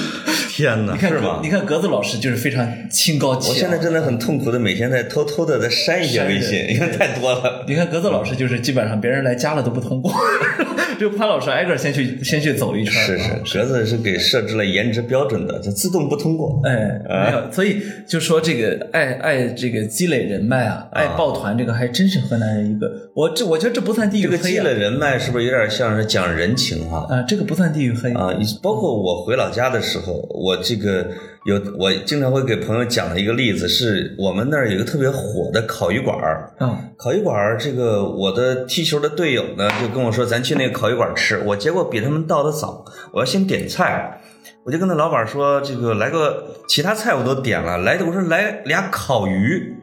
天哪，你看是吗你？看格子老师就是非常清高。我现在真的很痛苦的，每天在偷偷的在删一些微信，因为太多了。你看格子老师就是基本上别人来加了都不通过，只有潘老师挨个先去先去走一圈。是啊是，格子是给设置了颜值标准的，就自动不通过。哎，没有，所以就说这个爱爱这个积累人脉啊，爱抱团这个还真是河南人一个。我这我觉得这不算地域这个黑啊积累人脉是不是有点像是讲人情哈？啊，这个不算地域黑啊，包括我回老家的时候，我这个有我经常会给朋友讲的一个例子，是我们那儿有一个特别火的烤鱼馆儿。啊烤鱼馆儿，这个我的踢球的队友呢，就跟我说，咱去那个烤鱼馆儿吃。我结果比他们到的早，我要先点菜，我就跟那老板说，这个来个其他菜我都点了，来我说来俩烤鱼，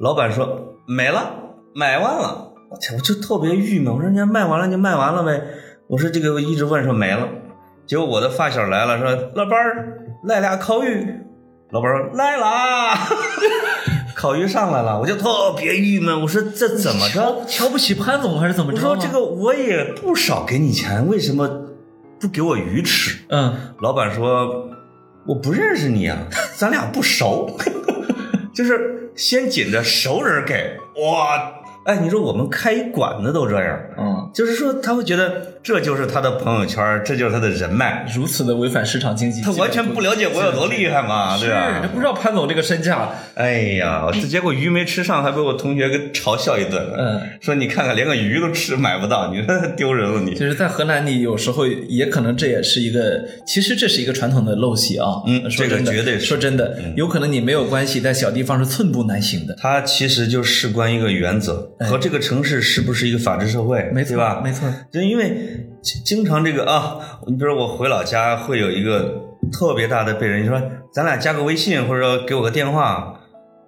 老板说没了，买完了。我天，我就特别郁闷，我说人家卖完了就卖完了呗。我说这个我一直问说没了，结果我的发小来了，说老板儿来俩烤鱼，老板儿说来啦。烤鱼上来了，我就特别郁闷。我说这怎么着？瞧不起潘总还是怎么着？我说这，个我也不少给你钱，为什么不给我鱼吃？嗯，老板说我不认识你啊，咱俩不熟，就是先紧着熟人给哇。哎，你说我们开一馆子都这样，嗯，就是说他会觉得这就是他的朋友圈，这就是他的人脉，如此的违反市场经济，他完全不了解我有多厉害嘛，对，吧这？不知道潘总这个身价，哎呀，这结果鱼没吃上，还被我同学给嘲笑一顿。嗯，说你看看，连个鱼都吃买不到，你说 丢人了你。就是在河南，你有时候也可能这也是一个，其实这是一个传统的陋习啊。嗯这个说真的绝对说真的，有可能你没有关系，在小地方是寸步难行的。它其实就事关一个原则，和这个城市是不是一个法治社会，哎没错对吧？没错。就因为经经常这个啊，你比如我回老家会有一个特别大的被人你说，咱俩加个微信，或者说给我个电话，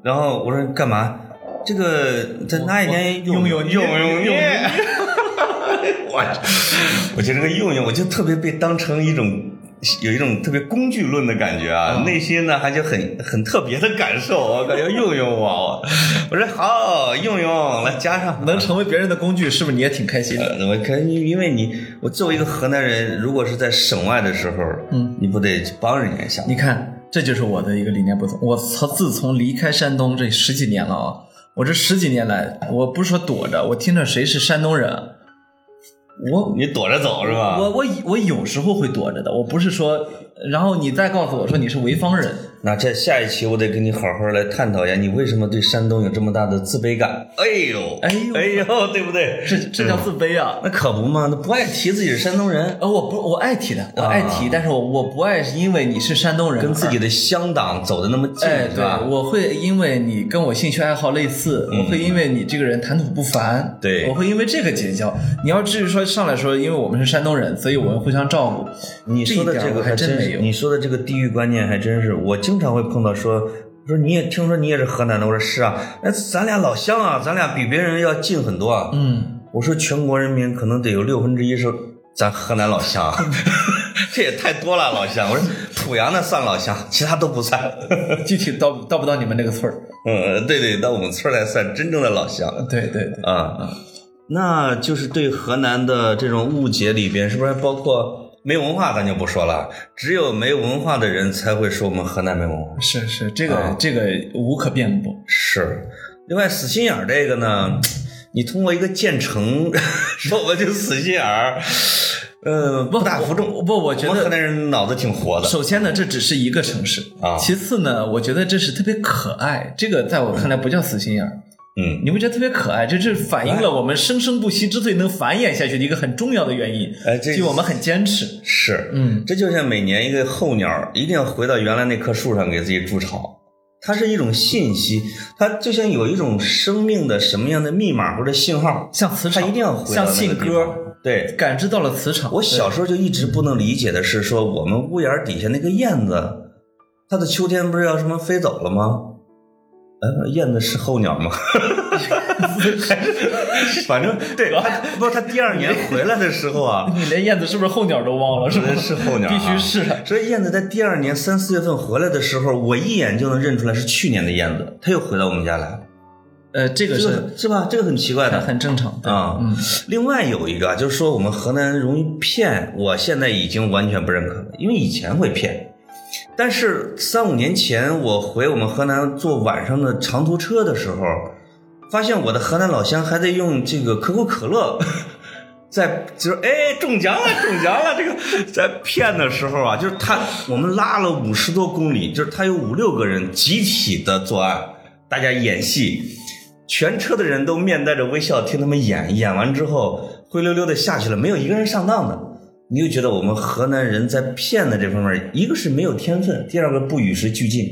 然后我说干嘛？这个在那一天用用用用用用我我觉得这个用用，我就特别被当成一种有一种特别工具论的感觉啊，嗯内心呢还就很很特别的感受，我 感觉用用我，我说好用用来加上能成为别人的工具，是不是你也挺开心的？可因因为你，我作为一个河南人，如果是在省外的时候，嗯，你不得帮人家一下？你看，这就是我的一个理念不同。我从自从离开山东这十几年了啊，我这十几年来，我不是说躲着，我听着谁是山东人，我你躲着走是吧？我我我有时候会躲着的，我不是说，然后你再告诉我说你是潍坊人，那这下一期我得跟你好好来探讨一下，你为什么对山东有这么大的自卑感？哎呦，哎呦哎呦，对不对？这这叫自卑啊！那可不嘛，那不爱提自己是山东人，呃，我不，我爱提的，我爱提，但是我我不爱是因为你是山东人，跟自己的乡党走的那么近，哎，对吧，？我会因为你跟我兴趣爱好类似，我会因为你这个人谈吐不凡，对我会因为这个结交。你要至于说上来说，因为我们是山东人，所以我们互相照顾。你说的这个还真没有。你说的这个地域观念还真是，我经常会碰到说，说你也听说你也是河南的，我说是啊，那咱俩老乡啊，咱俩比别人要近很多啊。嗯，我说全国人民可能得有六分之一是咱河南老乡，啊 这也太多了老乡。我说濮阳的算老乡，其他都不算。具体到到不到你们那个村儿？嗯，对对，到我们村儿来算真正的老乡对对对，啊。那就是对河南的这种误解里边，是不是还包括没文化咱就不说了，只有没文化的人才会说我们河南没文化。是是，这个、啊这个无可辩驳。是，另外死心眼儿这个呢，你通过一个建成 说我们就死心眼儿，呃，不大服众。不，我觉得河南人脑子挺活的首先呢，这只是一个城市啊其次呢，我觉得这是特别可爱，这个在我看来不叫死心眼儿。嗯，你不觉得特别可爱？这这反映了我们生生不息之所以能繁衍下去的一个很重要的原因。哎这就我们很坚持。是，嗯，这就像每年一个候鸟一定要回到原来那棵树上给自己筑巢，它是一种信息，它就像有一种生命的什么样的密码或者信号，像磁场，它一定要回到像那个地信鸽方，对，感知到了磁场。我小时候就一直不能理解的是，说我们屋檐底下那个燕子，它的秋天不是要什么飞走了吗？呃，燕子是候鸟吗？还 是反正对，它不是它第二年回来的时候啊，你连燕子是不是候鸟都忘了？是吧？是候鸟啊必须是的。所以燕子在第二年三四月份回来的时候，我一眼就能认出来是去年的燕子，它又回到我们家来了，呃，这个是是吧？这个很奇怪的。很正常对啊嗯，另外有一个啊就是说我们河南容易骗，我现在已经完全不认可了，因为以前会骗，但是三五年前我回我们河南坐晚上的长途车的时候，发现我的河南老乡还在用这个可口可乐。在就是哎中奖了中奖了，这个在骗的时候啊，就是他我们拉了五十多公里，就是他有五六个人集体的作案，大家演戏，全车的人都面带着微笑听他们演，演完之后灰溜溜的下去了，没有一个人上当的。你就觉得我们河南人在骗的这方面，一个是没有天分，第二个不与时俱进，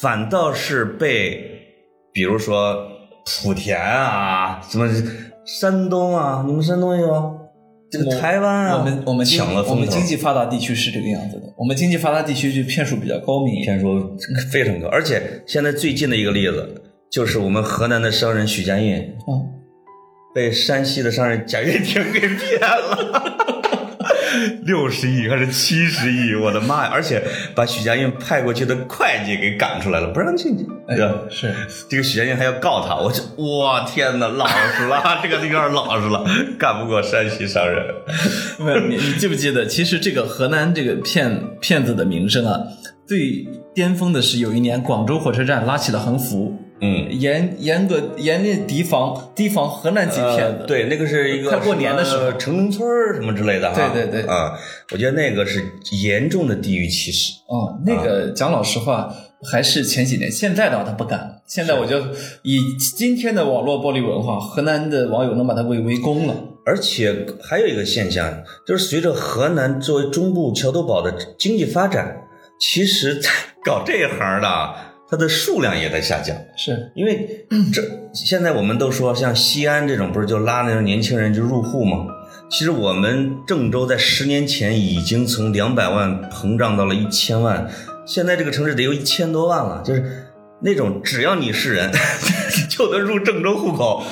反倒是被，比如说莆田啊，什么山东啊，你们山东也有，这个台湾啊，我们我们抢了风头，我们经济发达地区是这个样子的。我们经济发达地区就骗术比较高明。骗术非常高，而且现在最近的一个例子就是我们河南的商人许家印嗯，被山西的商人贾跃亭给骗了。六十亿还是七十亿？我的妈呀！而且把许家印派过去的会计给赶出来了，不让进去。哎呀？是这个许家印还要告他，我这我天哪，老实了，这个有点老实了，干不过山西商人。没有你你记不记得？其实这个河南这个骗骗子的名声啊，最巅峰的是有一年广州火车站拉起了横幅，嗯，严严格严厉提防提防河南籍骗子。呃，对，那个是一个快过年的时候城中村儿什么之类的哈。对对对啊，我觉得那个是严重的地域歧视。哦，那个讲老实话，还是前几年，现在的话他不敢了。现在我就以今天的网络暴力文化，河南的网友能把他围围攻了。而且还有一个现象，就是随着河南作为中部桥头堡的经济发展，其实在搞这一行的，它的数量也在下降。是，因为 这现在我们都说，像西安这种不是就拉那种年轻人就入户吗？其实我们郑州在十年前已经从两百万膨胀到了一千万，现在这个城市得有一千多万了，就是那种只要你是人 就能入郑州户口。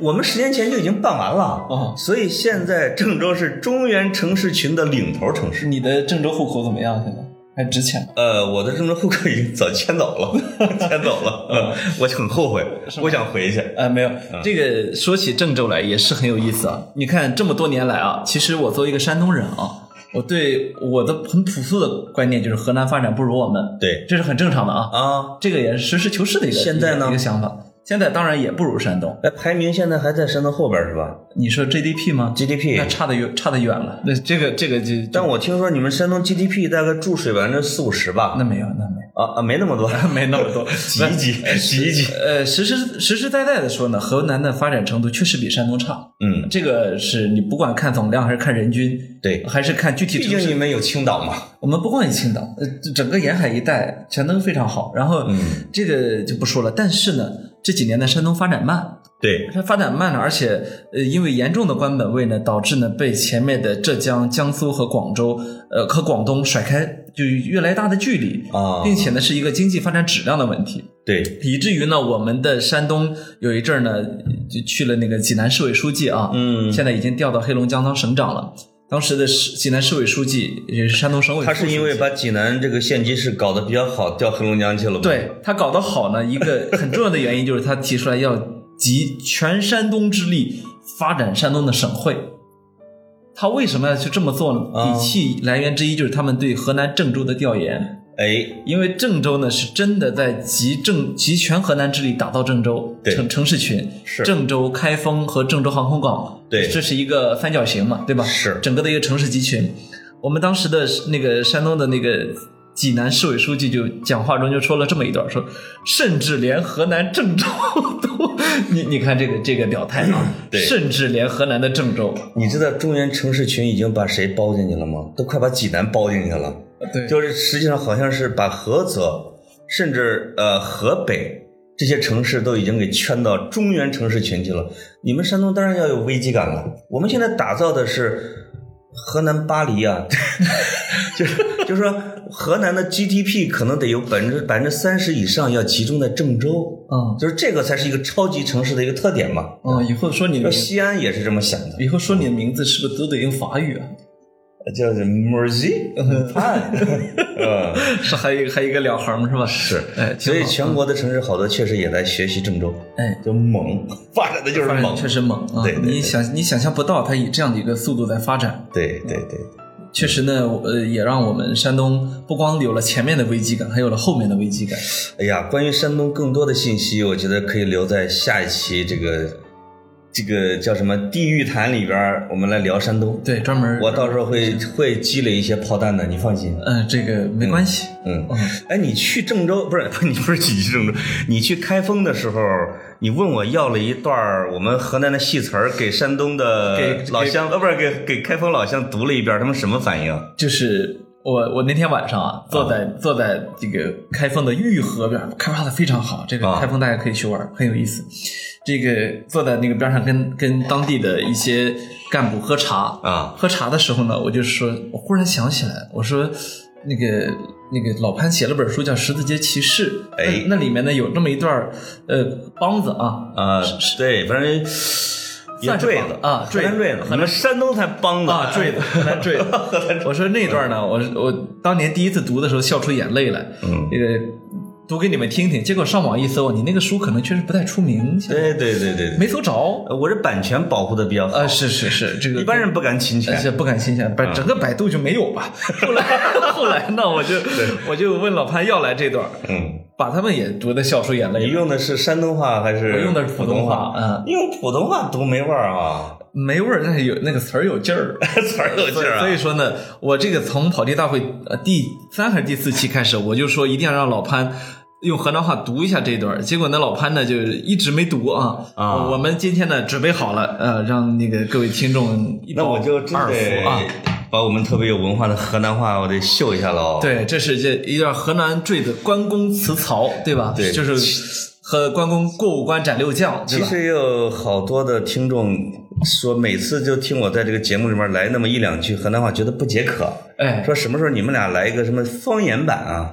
我们十年前就已经办完了啊所以现在郑州是中原城市群的领头城市。你的郑州户口怎么样？现在还值钱吗？呃，我的郑州户口已经早迁走了，迁走了，嗯，我就很后悔，我想回去。呃，没有，这个说起郑州来也是很有意思啊。你看这么多年来啊，其实我作为一个山东人啊，我对我的很朴素的观念就是河南发展不如我们，对这是很正常的啊。啊，这个也是实事求是的一个现在呢一个一个想法。现在当然也不如山东。哎，排名现在还在山东后边是吧你说 GDP 吗？GDP，那差得远，差得远了。那这个这个就，但我听说你们山东 GDP 大概注水百分之四五十吧？那没有，那没有。啊啊，没那么多，没那么多，挤一挤，挤一挤。呃，实实实实在在的说呢，河南的发展程度确实比山东差。嗯，这个是你不管看总量还是看人均，对，还是看具体毕城市。竟你们有青岛嘛。我们不光有青岛，呃，整个沿海一带全都非常好。然后，嗯这个就不说了。但是呢，这几年呢山东发展慢，对，它发展慢了，而且呃，因为严重的官本位呢，导致呢被前面的浙江、江苏和广州，呃和广东甩开，就越来越大的距离啊。并且呢是一个经济发展质量的问题，对，以至于呢我们的山东有一阵儿呢就去了那个济南市委书记啊，嗯。现在已经调到黑龙江当省长了。当时的市济南市委书记也是山东省委他是因为把济南这个县级市搞得比较好，调黑龙江去了吗？，对他搞得好呢，一个很重要的原因就是他提出来要集全山东之力发展山东的省会。他为什么要去这么做呢？啊底气来源之一就是他们对河南郑州的调研。哎，因为郑州呢是真的在集郑集全河南之力打造郑州对城城市群，是郑州、开封和郑州航空港，对这是一个三角形嘛，对吧？是整个的一个城市集群。我们当时的那个山东的那个济南市委书记就讲话中就说了这么一段，说甚至连河南郑州 都，你你看这个这个表态啊，对甚至连河南的郑州，你知道中原城市群已经把谁包进去了吗？都快把济南包进去了。对就是实际上好像是把菏泽，甚至呃河北这些城市都已经给圈到中原城市群去了。你们山东当然要有危机感了。我们现在打造的是河南巴黎啊，就是就是说河南的 GDP 可能得有百分之百分之三十以上要集中在郑州，嗯就是这个才是一个超级城市的一个特点嘛。嗯，以后说你的西安也是这么想的，以后说你的名字是不是都得用法语啊？叫做 Mersey，潘，嗯。是还有一个还有一个两横是吧？是，哎，所以全国的城市好多确实也在学习郑州，哎，就猛，发展的就是猛，确实猛啊！对你想你想象不到，它以这样的一个速度在发展。对对对，确实呢，呃，也让我们山东不光有了前面的危机感，还有了后面的危机感。哎呀，关于山东更多的信息，我觉得可以留在下一期这个这个叫什么地狱谈里边儿，我们来聊山东。对，专门我到时候会会积累一些炮弹的，你放心。嗯、这个没关系。嗯嗯，哎，你去郑州 不是 你不是你去郑州，你去开封的时候，你问我要了一段我们河南的戏词儿，给山东的给老乡，呃，不是给给开封老乡读了一遍，他们什么反应？就是我我那天晚上啊，坐在、坐在这个开封的御河边，开发的非常好，这个啊开封大家可以去玩，很有意思。这个坐在那个边上跟跟当地的一些干部喝茶啊喝茶的时候呢，我就说，我忽然想起来，我说那个那个老潘写了本书叫《十字街骑士》，哎。那那里面呢有这么一段儿呃梆子啊，啊，对，反正也算坠子啊坠子，你们山东才帮的啊，坠子，河南坠子。我说那段呢，我我当年第一次读的时候笑出眼泪来。嗯这个读给你们听听，结果上网一搜，你那个书可能确实不太出名，对对对对对，没搜着。呃我这版权保护的比较好，呃，是是是，这个一般人不敢侵权。而且不敢侵权，百整个百度就没有吧。后来 后来呢，我就 我就问老潘要来这段，嗯，把他们也读的笑出眼泪你。用的是山东话还是？我用的是普通话，嗯，用普通话读没味儿啊，没味儿，但是有那个词儿有劲儿。词儿有劲儿啊。所以说呢，我这个从跑题大会呃第三还是第四期开始，我就说一定要让老潘用河南话读一下这段儿。结果呢，老潘呢就一直没读啊。啊我我们今天呢准备好了，呃，让那个各位听众一 饱那我就真耳福啊。把我们特别有文化的河南话，我得秀一下喽。对，这是这一段河南坠子关公辞曹，对吧？对就是和关公过五关斩六将？其实也有好多的听众说，每次就听我在这个节目里面来那么一两句河南话，觉得不解渴，哎，说什么时候你们俩来一个什么方言版啊？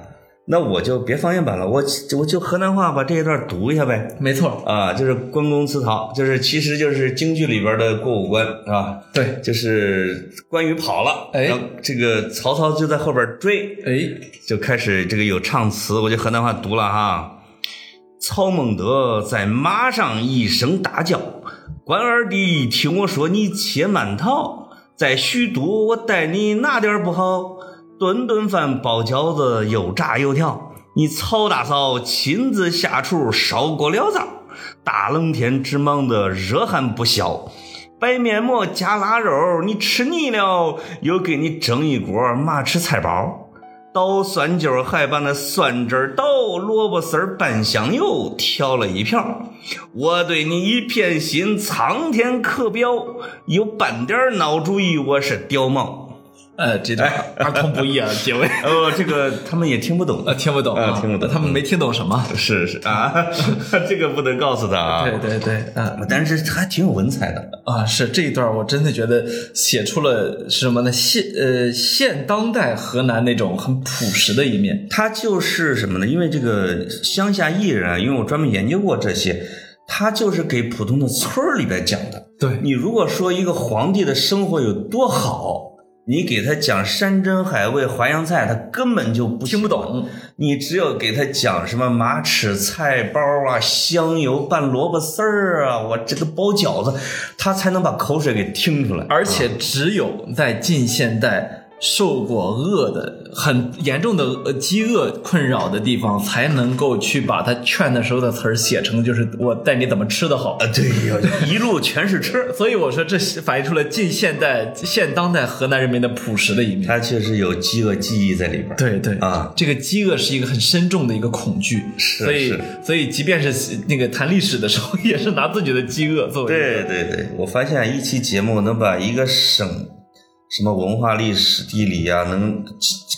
那我就别方言版了，我我就河南话把这一段读一下呗。没错，啊，就是关公辞曹，就是其实就是京剧里边的过五关，是吧？对，就是关羽跑了，哎然后这个曹操就在后边追，哎，就开始这个有唱词，我就河南话读了哈。曹孟德在马上一声大叫：“关二弟，听我说，你且慢逃，在许都我带你拿点不好？顿顿饭包饺子，又炸油条。你曹大嫂亲自下厨烧过了灶，大冷天只忙得热汗不消。白面馍加腊肉，你吃腻了，又给你蒸一锅马齿菜包。捣蒜揪儿还把那蒜汁儿倒，萝卜丝拌香油，调了一瓢。我对你一片心，苍天可表。有半点孬主意，我是屌毛。呃，这段儿童不宜啊，结尾。哦，这个他们也听不懂呃，听不懂啊听不懂他们没听懂什么。是是啊，这个不能告诉他啊。对对对，啊但是还挺有文采的。啊，是这一段，我真的觉得写出了什么呢？现呃现当代河南那种很朴实的一面。他就是什么呢？因为这个乡下艺人啊，因为我专门研究过这些，他就是给普通的村儿里边讲的。对，你如果说一个皇帝的生活有多好，你给他讲山珍海味、淮扬菜，他根本就不听不懂。你只有给他讲什么马齿菜包啊、香油拌萝卜丝儿啊，我这个包饺子，他才能把口水给听出来。而且只有在近现代。受过饿的很严重的呃饥饿困扰的地方，才能够去把他劝的时候的词儿写成，就是我带你怎么吃的好啊！对，一路全是吃。所以我说，这反映出了近现代、现当代河南人民的朴实的一面。他确实有饥饿记忆在里边。对对啊，这个饥饿是一个很深重的一个恐惧，是所以所以即便是那个谈历史的时候，也是拿自己的饥饿作为。对对对，我发现一期节目能把一个省。什么文化、历史、地理呀，能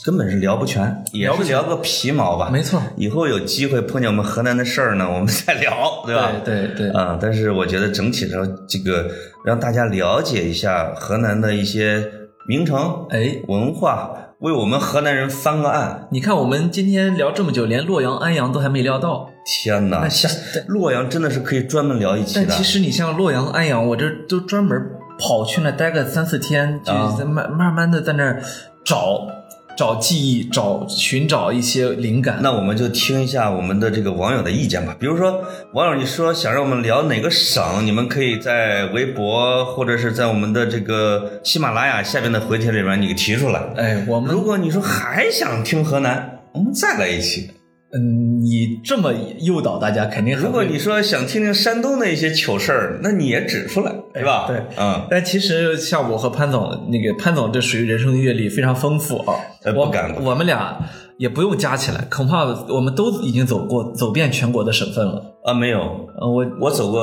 根本是聊不全，也是聊个皮毛吧。没错，以后有机会碰见我们河南的事儿呢，我们再聊，对吧？对对对。啊，但是我觉得整体上，这个让大家了解一下河南的一些名城、哎文化，为我们河南人翻个案。你看，我们今天聊这么久，连洛阳、安阳都还没聊到。天哪，下洛阳真的是可以专门聊一期的。但其实你像洛阳、安阳，我这都专门。跑去那待个三四天，就在慢慢慢的在那儿找找记忆，找寻找一些灵感。那我们就听一下我们的这个网友的意见吧。比如说，网友你说想让我们聊哪个省，你们可以在微博或者是在我们的这个喜马拉雅下边的回帖里面你给提出来。哎，我们如果你说还想听河南，我们再来一期。嗯，你这么诱导大家，肯定。如果你说想听听山东的一些糗事儿，那你也指出来，对吧？对，嗯。但其实像我和潘总，那个潘总这属于人生阅历非常丰富啊。不敢。我们俩也不用加起来，恐怕我们都已经走过走遍全国的省份了。啊，没有，我我走过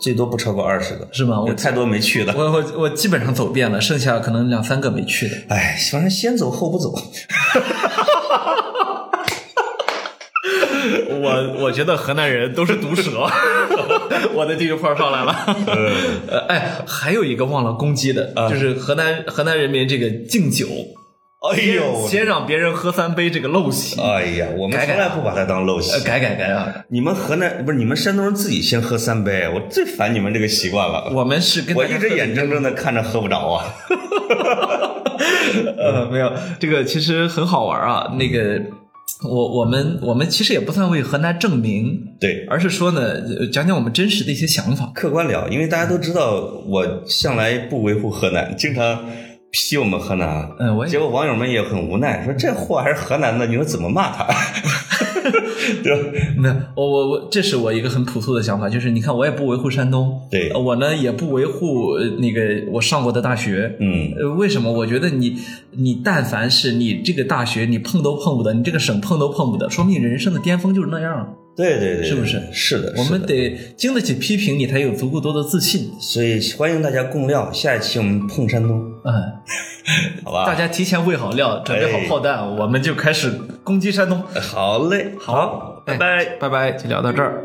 最多不超过二十个，是吗？我太多没去的。我我我基本上走遍了，剩下可能两三个没去的。哎，反正先走后不走。我 我觉得河南人都是毒舌，我的这个炮上来了。呃，哎，还有一个忘了攻击的，就是河南河南人民这个敬酒。哎呦，先让别人喝三杯，这个陋习。哎呀，我们从来不把它当陋习。改改改啊！你们河南不是你们山东人自己先喝三杯，我最烦你们这个习惯了。我们是跟我一直眼睁睁的看着喝不着啊。呃，没有，这个其实很好玩啊，那个。我我们我们其实也不算为河南证明，对，而是说呢，讲讲我们真实的一些想法，客观聊，因为大家都知道我向来不维护河南，经常。批我们河南，嗯，我结果网友们也很无奈，说这货还是河南的，你说怎么骂他？对，没有，我我我，这是我一个很朴素的想法，就是你看，我也不维护山东，对，我呢也不维护那个我上过的大学，嗯，为什么？我觉得你你但凡是你这个大学你碰都碰不得，你这个省碰都碰不得，说明你人生的巅峰就是那样。对对对，是不是？是的，我们得经得起批评，你才有足够多的自信。所以欢迎大家共料，下一期我们碰山东。嗯，好吧。大家提前喂好料，准备好炮弹，我们就开始攻击山东。好嘞，好，拜拜，拜拜，就聊到这儿。